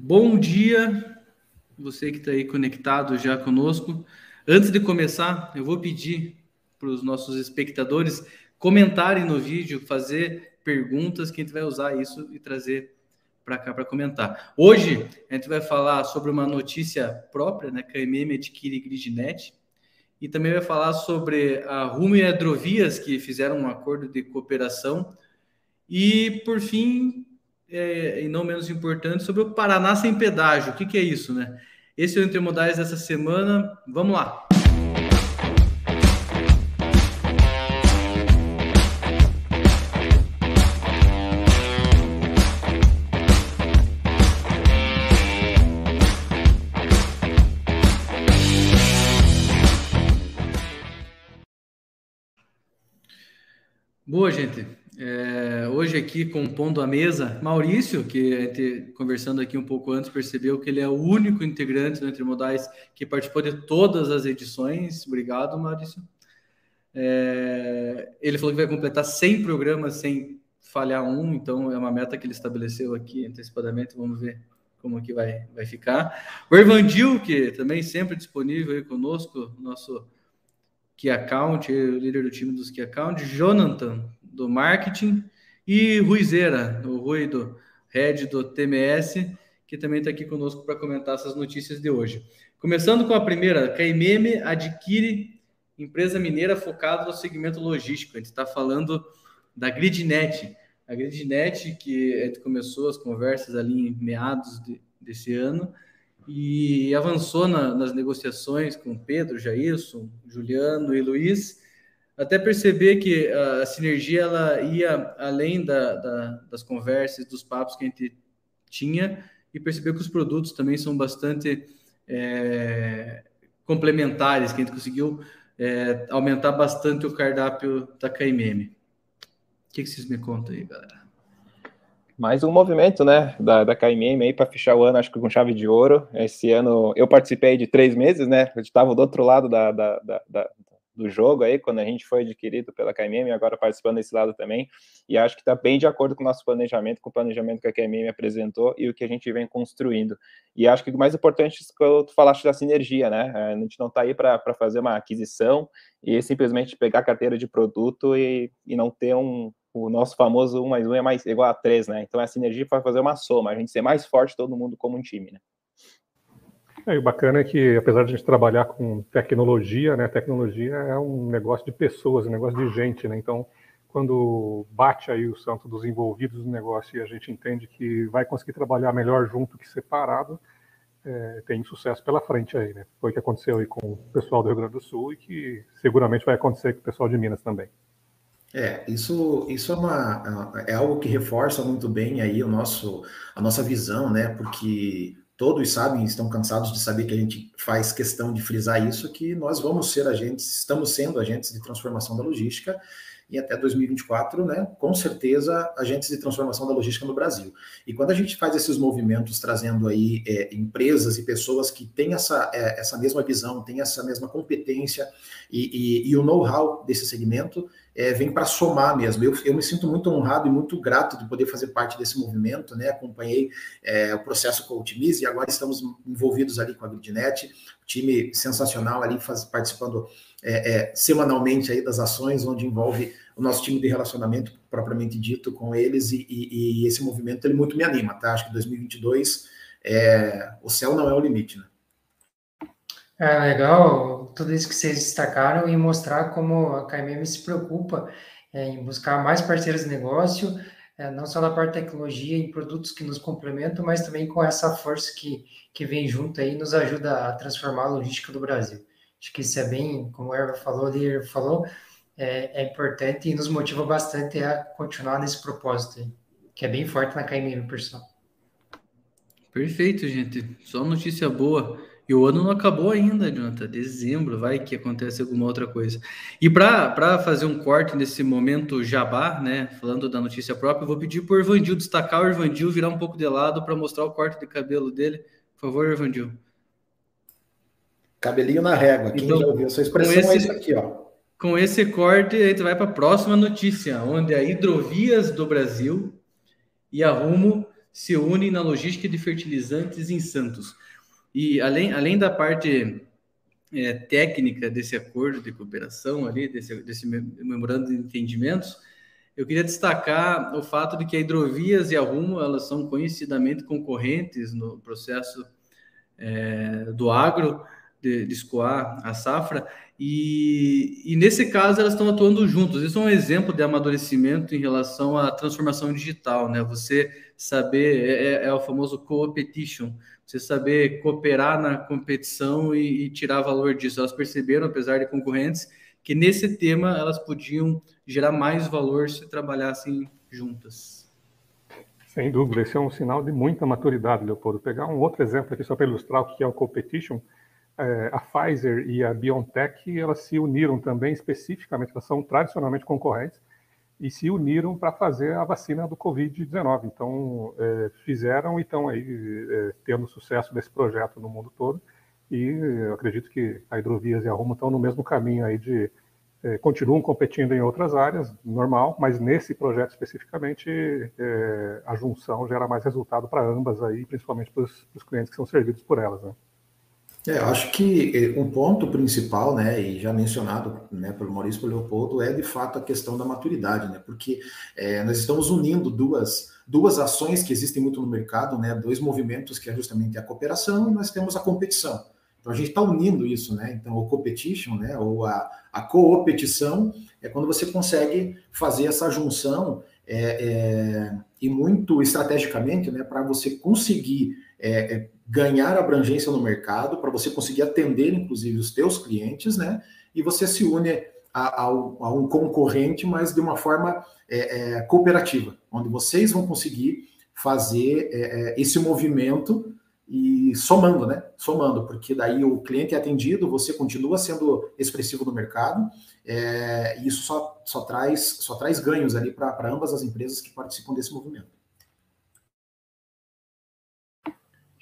Bom dia, você que está aí conectado já conosco. Antes de começar, eu vou pedir para os nossos espectadores comentarem no vídeo, fazer perguntas que a gente vai usar isso e trazer para cá para comentar. Hoje a gente vai falar sobre uma notícia própria, né? Que a MM adquire Gridnet e também vai falar sobre a Rumo e a Hidrovias que fizeram um acordo de cooperação e por fim é, e não menos importante, sobre o Paraná sem pedágio. O que, que é isso, né? Esse é o Intermodais dessa semana. Vamos lá. Aqui compondo a mesa, Maurício, que conversando aqui um pouco antes, percebeu que ele é o único integrante do Entre Modais que participou de todas as edições. Obrigado, Maurício. É, ele falou que vai completar 100 programas sem falhar um, então é uma meta que ele estabeleceu aqui antecipadamente. Vamos ver como que vai, vai ficar. O Ervandil, que também sempre disponível aí conosco, nosso Key Account, líder do time dos Key Account, Jonathan, do marketing, e Ruizeira, o Rui do head do TMS, que também está aqui conosco para comentar essas notícias de hoje. Começando com a primeira, Caimeme adquire empresa mineira focada no segmento logístico. A gente está falando da Gridnet. A Gridnet, que começou as conversas ali em meados de, desse ano, e avançou na, nas negociações com Pedro, Jairson, Juliano e Luiz, até perceber que a sinergia ela ia além da, da, das conversas, dos papos que a gente tinha e perceber que os produtos também são bastante é, complementares, que a gente conseguiu é, aumentar bastante o cardápio da KMM. O que, que vocês me contam aí, galera? Mais um movimento, né, da, da KMM aí para fechar o ano, acho que com chave de ouro. Esse ano eu participei de três meses, né, eu estava do outro lado da, da, da, do jogo aí, quando a gente foi adquirido pela KMM, agora participando desse lado também, e acho que está bem de acordo com o nosso planejamento, com o planejamento que a KMM apresentou e o que a gente vem construindo. E acho que o mais importante é que tu falaste da sinergia, né? A gente não está aí para fazer uma aquisição e simplesmente pegar a carteira de produto e, e não ter um, o nosso famoso 1 mais 1 é mais igual a 3, né? Então a sinergia vai fazer uma soma, a gente ser mais forte todo mundo como um time, né? É, e o bacana é que, apesar de a gente trabalhar com tecnologia, né, tecnologia é um negócio de pessoas, um negócio de gente, né? Então, quando bate aí o santo dos envolvidos no negócio e a gente entende que vai conseguir trabalhar melhor junto que separado, é, tem sucesso pela frente aí, né? Foi o que aconteceu aí com o pessoal do Rio Grande do Sul e que seguramente vai acontecer com o pessoal de Minas também. É, isso, isso é, uma, é algo que reforça muito bem aí o nosso, a nossa visão, né? Porque todos sabem, estão cansados de saber que a gente faz questão de frisar isso, que nós vamos ser agentes, estamos sendo agentes de transformação da logística e até 2024, né, com certeza, agentes de transformação da logística no Brasil. E quando a gente faz esses movimentos trazendo aí é, empresas e pessoas que têm essa, é, essa mesma visão, têm essa mesma competência e, e, e o know-how desse segmento, é, vem para somar mesmo. Eu, eu, me sinto muito honrado e muito grato de poder fazer parte desse movimento, né? Acompanhei é, o processo com o Otimize e agora estamos envolvidos ali com a Gridnet, time sensacional ali faz, participando é, é, semanalmente aí das ações, onde envolve o nosso time de relacionamento propriamente dito com eles e, e, e esse movimento ele muito me anima, tá? Acho que 2022 é, o céu não é o limite, né? É legal tudo isso que vocês destacaram e mostrar como a KMM se preocupa é, em buscar mais parceiros de negócio, é, não só na parte de tecnologia e produtos que nos complementam, mas também com essa força que, que vem junto aí nos ajuda a transformar a logística do Brasil. Acho que isso é bem, como o Erva falou, o falou, é, é, importante e nos motiva bastante a continuar nesse propósito aí, que é bem forte na KMM, pessoal. Perfeito, gente. Só notícia boa. E o ano não acabou ainda, Jonathan. Dezembro, vai que acontece alguma outra coisa. E para fazer um corte nesse momento jabá, né? Falando da notícia própria, eu vou pedir para o Ervandil destacar o Ervandil, virar um pouco de lado para mostrar o corte de cabelo dele. Por favor, Ervandil. Cabelinho na régua. Quem então, já ouviu essa expressão é esse, é isso aqui, ó. Com esse corte, a gente vai para a próxima notícia, onde a Hidrovias do Brasil e a Rumo se unem na logística de fertilizantes em Santos. E além, além da parte é, técnica desse acordo de cooperação ali, desse, desse memorando de entendimentos, eu queria destacar o fato de que a Hidrovias e a Rumo elas são conhecidamente concorrentes no processo é, do agro de, de, escoar a safra e, e nesse caso elas estão atuando juntos. Isso é um exemplo de amadurecimento em relação à transformação digital, né? Você saber é, é, é o famoso co-petition, você saber cooperar na competição e, e tirar valor disso. Elas perceberam, apesar de concorrentes, que nesse tema elas podiam gerar mais valor se trabalhassem juntas. Sem dúvida, esse é um sinal de muita maturidade, Leopoldo. Pegar um outro exemplo aqui só para ilustrar o que é o competition, é, a Pfizer e a BioNTech elas se uniram também especificamente, elas são tradicionalmente concorrentes e se uniram para fazer a vacina do Covid-19. Então, é, fizeram e estão aí é, tendo sucesso nesse projeto no mundo todo. E eu acredito que a Hidrovias e a Rumo estão no mesmo caminho aí de é, continuam competindo em outras áreas, normal, mas nesse projeto especificamente é, a junção gera mais resultado para ambas aí, principalmente para os clientes que são servidos por elas. Né? É, eu acho que um ponto principal, né, e já mencionado né, pelo Maurício pelo Leopoldo, é de fato a questão da maturidade, né, porque é, nós estamos unindo duas, duas ações que existem muito no mercado, né, dois movimentos que é justamente a cooperação e nós temos a competição. Então a gente está unindo isso, né? Então o competition, né? Ou a, a coopetição é quando você consegue fazer essa junção é, é, e muito estrategicamente, né? Para você conseguir é, ganhar abrangência no mercado, para você conseguir atender, inclusive, os teus clientes, né? E você se une a, a, a um concorrente, mas de uma forma é, é, cooperativa, onde vocês vão conseguir fazer esse movimento e somando, né? Somando, porque daí o cliente é atendido, você continua sendo expressivo no mercado, é, e isso só, só, traz, só traz ganhos ali para ambas as empresas que participam desse movimento.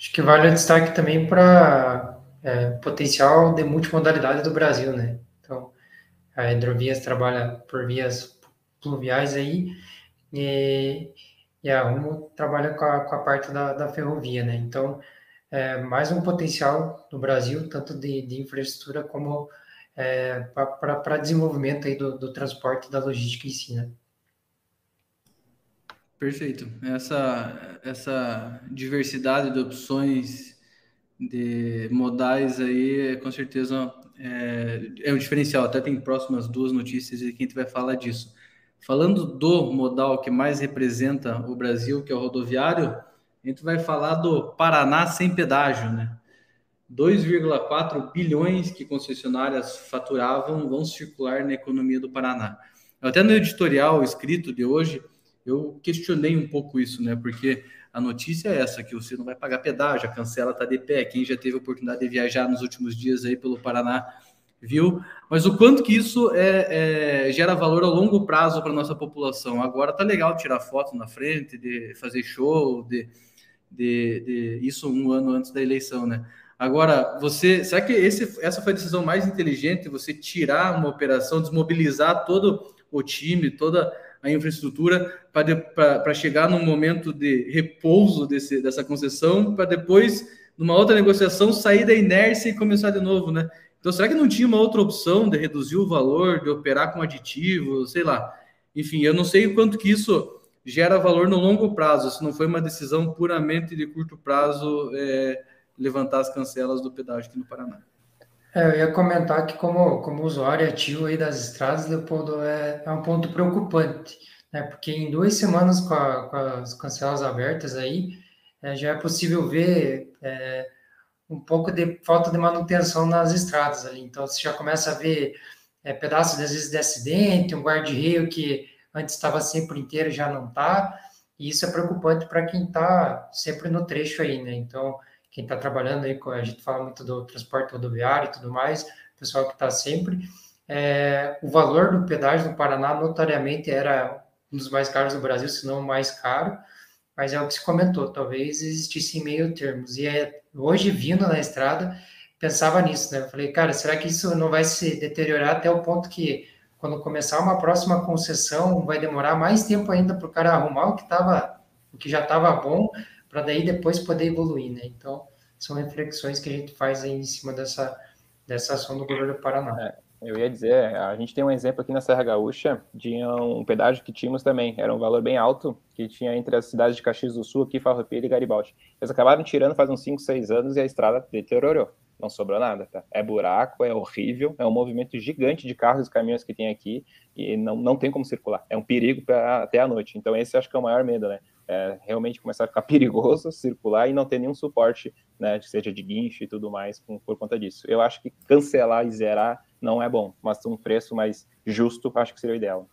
Acho que vale o destaque também para é, potencial de multimodalidade do Brasil, né? Então, a Hidrovias trabalha por vias pluviais aí, e, e a Rumo trabalha com a, com a parte da, da ferrovia, né? Então, é, mais um potencial no Brasil, tanto de, de infraestrutura como é, para desenvolvimento aí do, do transporte e da logística em si, né? Perfeito. Essa, essa diversidade de opções de modais aí, com certeza, é, é um diferencial. Até tem próximas duas notícias e que a gente vai falar disso. Falando do modal que mais representa o Brasil, que é o rodoviário, a gente vai falar do Paraná sem pedágio, né? 2,4 bilhões que concessionárias faturavam vão circular na economia do Paraná. Até no editorial escrito de hoje, eu questionei um pouco isso, né? Porque a notícia é essa, que você não vai pagar pedágio, a cancela está de pé. Quem já teve oportunidade de viajar nos últimos dias aí pelo Paraná viu? Mas o quanto que isso é, é gera valor a longo prazo para nossa população. Agora tá legal tirar foto na frente, de fazer show, de de, de, isso um ano antes da eleição, né? Agora, você, será que esse, essa foi a decisão mais inteligente? Você tirar uma operação, desmobilizar todo o time, toda a infraestrutura para chegar num momento de repouso desse, dessa concessão, para depois, numa outra negociação, sair da inércia e começar de novo, né? Então, será que não tinha uma outra opção de reduzir o valor, de operar com aditivo, sei lá? Enfim, eu não sei o quanto que isso gera valor no longo prazo, se não foi uma decisão puramente de curto prazo é, levantar as cancelas do pedágio aqui no Paraná. É, eu ia comentar que como, como usuário ativo aí das estradas, Leopoldo, é, é um ponto preocupante, né? porque em duas semanas com, a, com as cancelas abertas aí, é, já é possível ver é, um pouco de falta de manutenção nas estradas ali, então você já começa a ver é, pedaços, às vezes, de acidente, um guarda-reio que antes estava sempre inteiro, já não está, e isso é preocupante para quem está sempre no trecho aí, né? Então, quem está trabalhando aí, a gente fala muito do transporte rodoviário e tudo mais, pessoal que está sempre, é, o valor do pedágio no Paraná, notariamente, era um dos mais caros do Brasil, se não o mais caro, mas é o que se comentou, talvez existisse meio termos, e é, hoje, vindo na estrada, pensava nisso, né? Eu falei, cara, será que isso não vai se deteriorar até o ponto que quando começar uma próxima concessão, vai demorar mais tempo ainda para o cara arrumar o que estava o que já estava bom, para daí depois poder evoluir, né? Então, são reflexões que a gente faz aí em cima dessa, dessa ação do governo do Paraná. É, eu ia dizer, a gente tem um exemplo aqui na Serra Gaúcha de um pedágio que tínhamos também, era um valor bem alto, que tinha entre as cidades de Caxias do Sul, aqui, Farroupilha e Garibaldi. Eles acabaram tirando faz uns 5, 6 anos e a estrada deteriorou não sobrou nada, tá? É buraco, é horrível, é um movimento gigante de carros e caminhões que tem aqui e não, não tem como circular. É um perigo pra, até a noite. Então esse acho que é o maior medo, né? É realmente começar a ficar perigoso circular e não ter nenhum suporte, né, seja de guincho e tudo mais por, por conta disso. Eu acho que cancelar e zerar não é bom, mas um preço mais justo acho que seria o ideal.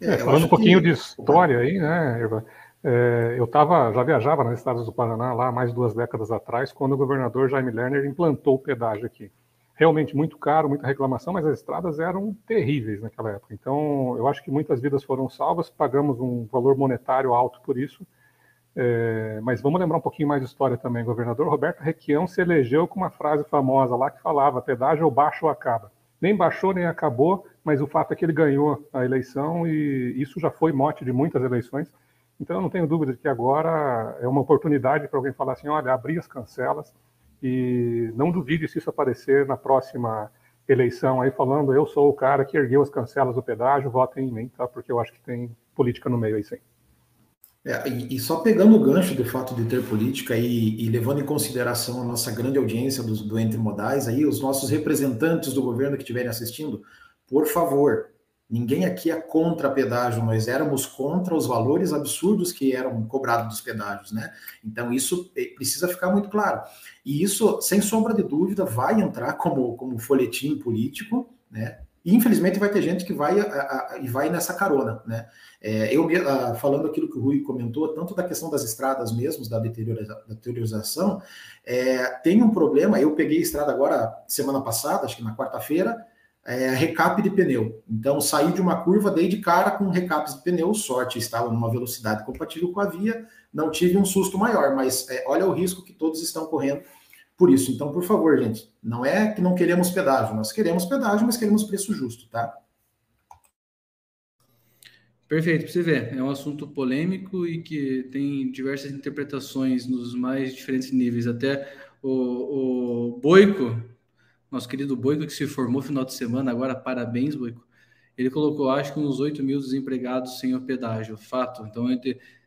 É, falando um pouquinho que... de história aí, né, Eva? É, eu tava, já viajava nas estradas do Paraná lá mais duas décadas atrás, quando o governador Jaime Lerner implantou o pedágio aqui. Realmente muito caro, muita reclamação, mas as estradas eram terríveis naquela época. Então, eu acho que muitas vidas foram salvas, pagamos um valor monetário alto por isso. É, mas vamos lembrar um pouquinho mais de história também. Governador Roberto Requião se elegeu com uma frase famosa lá que falava: pedágio ou baixa ou acaba. Nem baixou nem acabou, mas o fato é que ele ganhou a eleição e isso já foi mote de muitas eleições então, eu não tenho dúvida de que agora é uma oportunidade para alguém falar assim: olha, abrir as cancelas e não duvide se isso aparecer na próxima eleição aí falando eu sou o cara que ergueu as cancelas do pedágio, votem em mim, tá? Porque eu acho que tem política no meio aí sim. É, e, só pegando o gancho do fato de ter política e, e levando em consideração a nossa grande audiência do, do Entre Modais, aí os nossos representantes do governo que estiverem assistindo, por favor, Ninguém aqui é contra pedágio, nós éramos contra os valores absurdos que eram cobrados dos pedágios, né? Então isso eh, precisa ficar muito claro. E isso, sem sombra de dúvida, vai entrar como, como folhetim político, né? E infelizmente vai ter gente que vai e vai nessa carona, né? É, eu a, falando aquilo que o Rui comentou, tanto da questão das estradas mesmo, da, deterioriza, deteriorização, é, tem um problema. Eu peguei a estrada agora semana passada, acho que na quarta-feira é, recap de pneu. Então, saí de uma curva, dei de cara com recapes de pneu, sorte, estava numa velocidade compatível com a via, não tive um susto maior, mas é, olha o risco que todos estão correndo por isso. Então, por favor, gente, não é que não queremos pedágio, nós queremos pedágio, mas queremos preço justo, tá? Perfeito, para você ver, é um assunto polêmico e que tem diversas interpretações nos mais diferentes níveis. Até o, o Boico, nosso querido Boico, que se formou final de semana, agora parabéns, Boico. Ele colocou, acho que uns 8 mil desempregados sem o pedágio, fato. Então,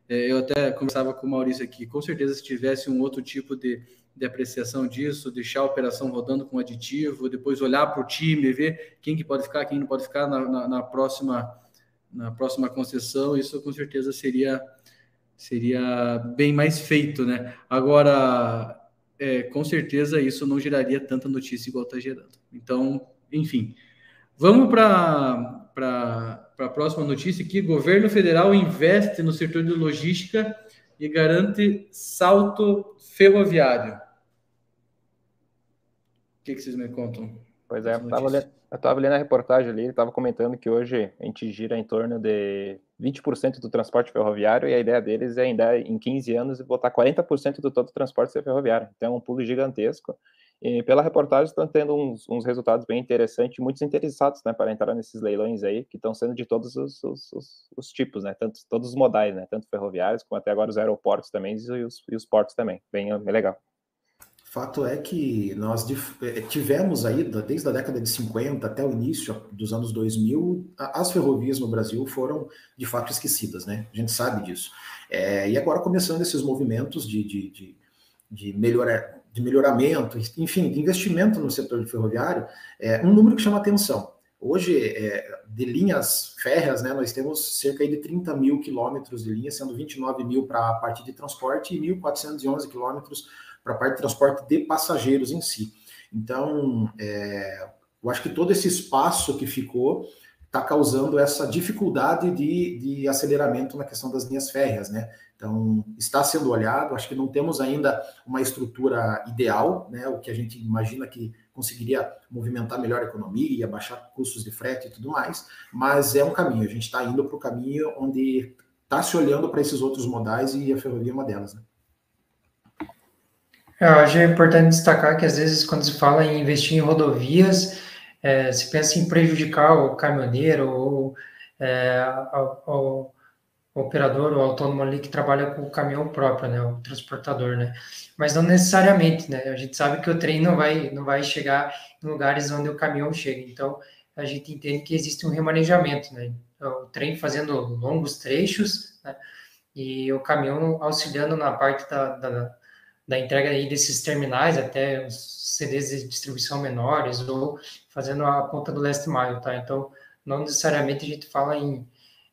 é, eu até conversava com o Maurício aqui, com certeza se tivesse um outro tipo de, de apreciação disso, deixar a operação rodando com aditivo, depois olhar para o time, ver quem que pode ficar, quem não pode ficar na, na, na, próxima na próxima concessão, isso com certeza seria seria bem mais feito, né? Agora, é, com certeza isso não geraria tanta notícia igual está gerando. Então, enfim, vamos para a próxima notícia aqui. Governo federal investe no setor de logística e garante salto ferroviário. O que, que vocês me contam? Pois é, eu estava lendo, lendo a reportagem ali, ele estava comentando que hoje a gente gira em torno de 20% do transporte ferroviário e a ideia deles é ainda em 15 anos botar 40% do todo o transporte ser ferroviário. Então é um pulo gigantesco. E pela reportagem estão tendo uns, uns resultados bem interessantes, muitos interessados, né, para entrar nesses leilões aí, que estão sendo de todos os, os, os, os, tipos, né, tanto, todos os modais, né, tanto ferroviários como até agora os aeroportos também e os, e os portos também, bem, bem legal. Fato é que nós eh, tivemos aí, desde a década de 50 até o início dos anos 2000, as ferrovias no Brasil foram de fato esquecidas, né? A gente sabe disso. É, e agora começando esses movimentos de, de, de, de, melhora, de melhoramento, enfim, de investimento no setor ferroviário, é um número que chama atenção. Hoje, é, de linhas férreas, né, nós temos cerca de 30 mil quilômetros de linha, sendo 29 mil para a parte de transporte e 1.411 quilômetros para a parte de transporte de passageiros em si. Então, é, eu acho que todo esse espaço que ficou está causando essa dificuldade de, de aceleramento na questão das linhas férreas, né? Então, está sendo olhado, acho que não temos ainda uma estrutura ideal, né? O que a gente imagina que conseguiria movimentar melhor a economia, baixar custos de frete e tudo mais, mas é um caminho, a gente está indo para o caminho onde está se olhando para esses outros modais e a ferrovia é uma delas, né? Eu acho importante destacar que às vezes quando se fala em investir em rodovias, é, se pensa em prejudicar o caminhoneiro ou, é, operador ou autônomo ali que trabalha com o caminhão próprio, né, o transportador, né? Mas não necessariamente, né? A gente sabe que o trem não vai não vai chegar em lugares onde o caminhão chega. Então, a gente entende que existe um remanejamento, né? O trem fazendo longos trechos, né? E o caminhão auxiliando na parte da, da, da entrega aí desses terminais até os CDs de distribuição menores ou fazendo a ponta do last mile, tá? Então, não necessariamente a gente fala em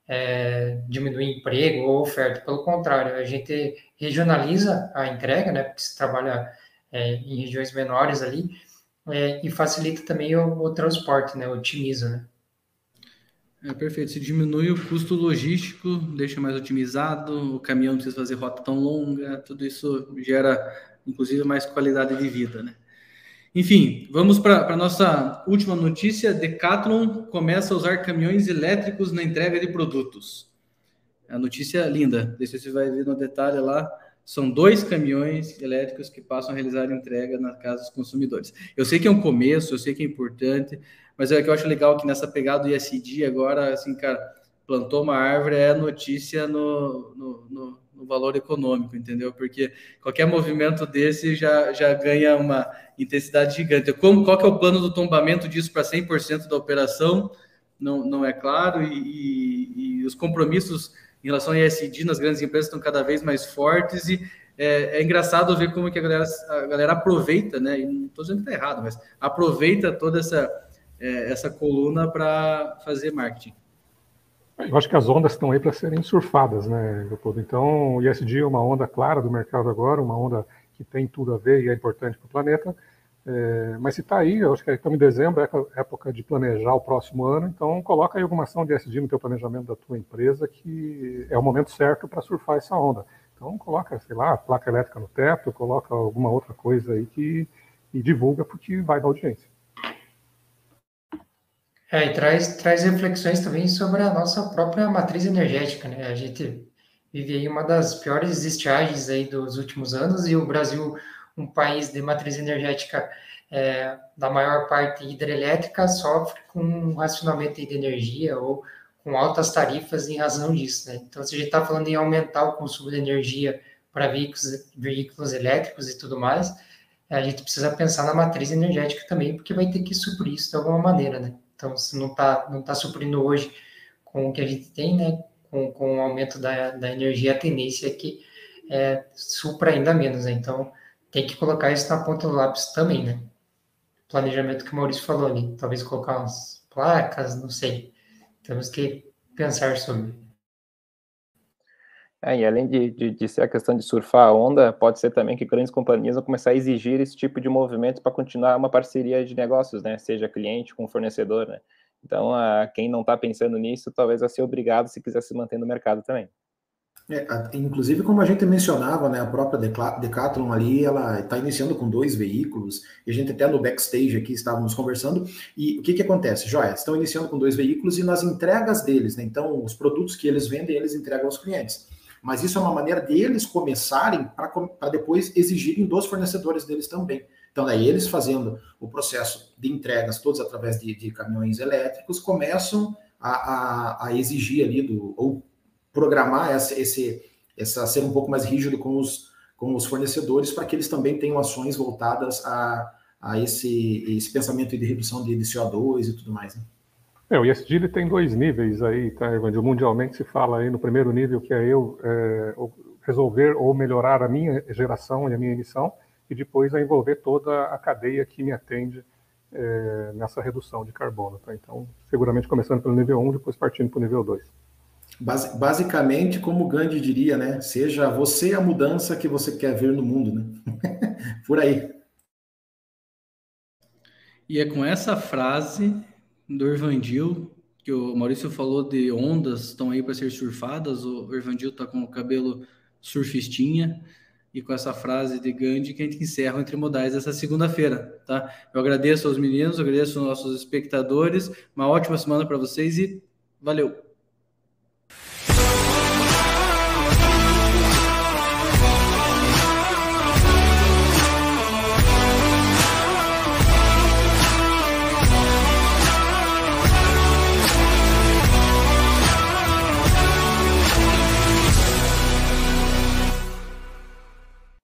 é, diminuir emprego ou oferta. Pelo contrário, a gente regionaliza a entrega, né, porque se trabalha é, em regiões menores ali, é, e facilita também o, o, transporte, né, otimiza, né. É perfeito. Se diminui o custo logístico, deixa mais otimizado, o caminhão não precisa fazer rota tão longa, tudo isso gera, inclusive, mais qualidade de vida, né? Enfim, vamos para a nossa última notícia. Decathlon começa a usar caminhões elétricos na entrega de produtos. É a notícia linda. Deixa você vai ver no detalhe lá. São dois caminhões elétricos que passam a realizar entrega na casa dos consumidores. Eu sei que é um começo, eu sei que é importante, mas é que eu acho legal que nessa pegada do ISD agora, assim, cara, plantou uma árvore é notícia no, no, no, no valor econômico, entendeu? Porque qualquer movimento desse já, já ganha uma intensidade gigante. Como, qual que é o plano do tombamento disso para 100% da operação? Não, não é claro, e, e, e, os compromissos em relação a ESG nas grandes empresas estão cada vez mais fortes, e é, é engraçado ver como que a galera, a galera aproveita, né? E não estou dizendo que está errado, mas aproveita toda essa, é, essa coluna para fazer marketing. Eu acho que as ondas estão aí para serem surfadas, né, Leopoldo? Então, o ISD é uma onda clara do mercado agora, uma onda que tem tudo a ver e é importante para o planeta. É, mas se está aí, eu acho que estamos em dezembro, é época de planejar o próximo ano, então coloca aí alguma ação de SD no teu planejamento da tua empresa, que é o momento certo para surfar essa onda. Então coloca, sei lá, placa elétrica no teto, coloca alguma outra coisa aí que e divulga porque vai dar audiência. É, e traz, traz reflexões também sobre a nossa própria matriz energética, né? A gente vive aí uma das piores estiagens aí dos últimos anos e o Brasil um país de matriz energética é, da maior parte hidrelétrica, sofre com um racionamento de energia ou com altas tarifas em razão disso. Né? Então, se a gente está falando em aumentar o consumo de energia para veículos, veículos elétricos e tudo mais, a gente precisa pensar na matriz energética também, porque vai ter que suprir isso de alguma maneira. Né? Então, se não está não tá suprindo hoje com o que a gente tem, né, com, com o aumento da, da energia, a tendência é que é, supra ainda menos. Né? Então, tem que colocar isso na ponta do lápis também, né? Planejamento que o Maurício falou ali, talvez colocar umas placas, não sei. Temos que pensar sobre. É, e além de, de, de, ser a questão de surfar a onda, pode ser também que grandes companhias vão começar a exigir esse tipo de movimento para continuar uma parceria de negócios, né? Seja cliente com fornecedor, né? Então, a, quem não está pensando nisso, talvez vai ser obrigado se quiser se manter no mercado também. É, inclusive, como a gente mencionava, né, a própria Decathlon ali, ela está iniciando com dois veículos, e a gente até no backstage aqui estávamos conversando, e o que que acontece? Joia, estão iniciando com dois veículos e nas entregas deles, né, então os produtos que eles vendem, eles entregam aos clientes. Mas isso é uma maneira deles começarem para depois exigirem dos fornecedores deles também. Então, daí eles fazendo o processo de entregas todos através de, de caminhões elétricos, começam a, a, a exigir ali do, ou programar essa, esse, essa ser um pouco mais rígido com os, com os fornecedores para que eles também tenham ações voltadas a, a esse, esse pensamento de redução de, de CO2 e tudo mais. Né? É, o ESG tem dois níveis aí, tá, Evangelho? Mundialmente se fala aí no primeiro nível, que é eu é, resolver ou melhorar a minha geração e a minha emissão, e depois a envolver toda a cadeia que me atende é, nessa redução de carbono. Tá? Então, seguramente começando pelo nível 1, depois partindo para o nível 2. Basicamente, como Gandhi diria, né? Seja você a mudança que você quer ver no mundo, né? Por aí. E é com essa frase do Irvandil, que o Maurício falou de ondas estão aí para ser surfadas, o Irvandil está com o cabelo surfistinha, e com essa frase de Gandhi que a gente encerra o Entre Modais essa segunda-feira, tá? Eu agradeço aos meninos, agradeço aos nossos espectadores, uma ótima semana para vocês e valeu!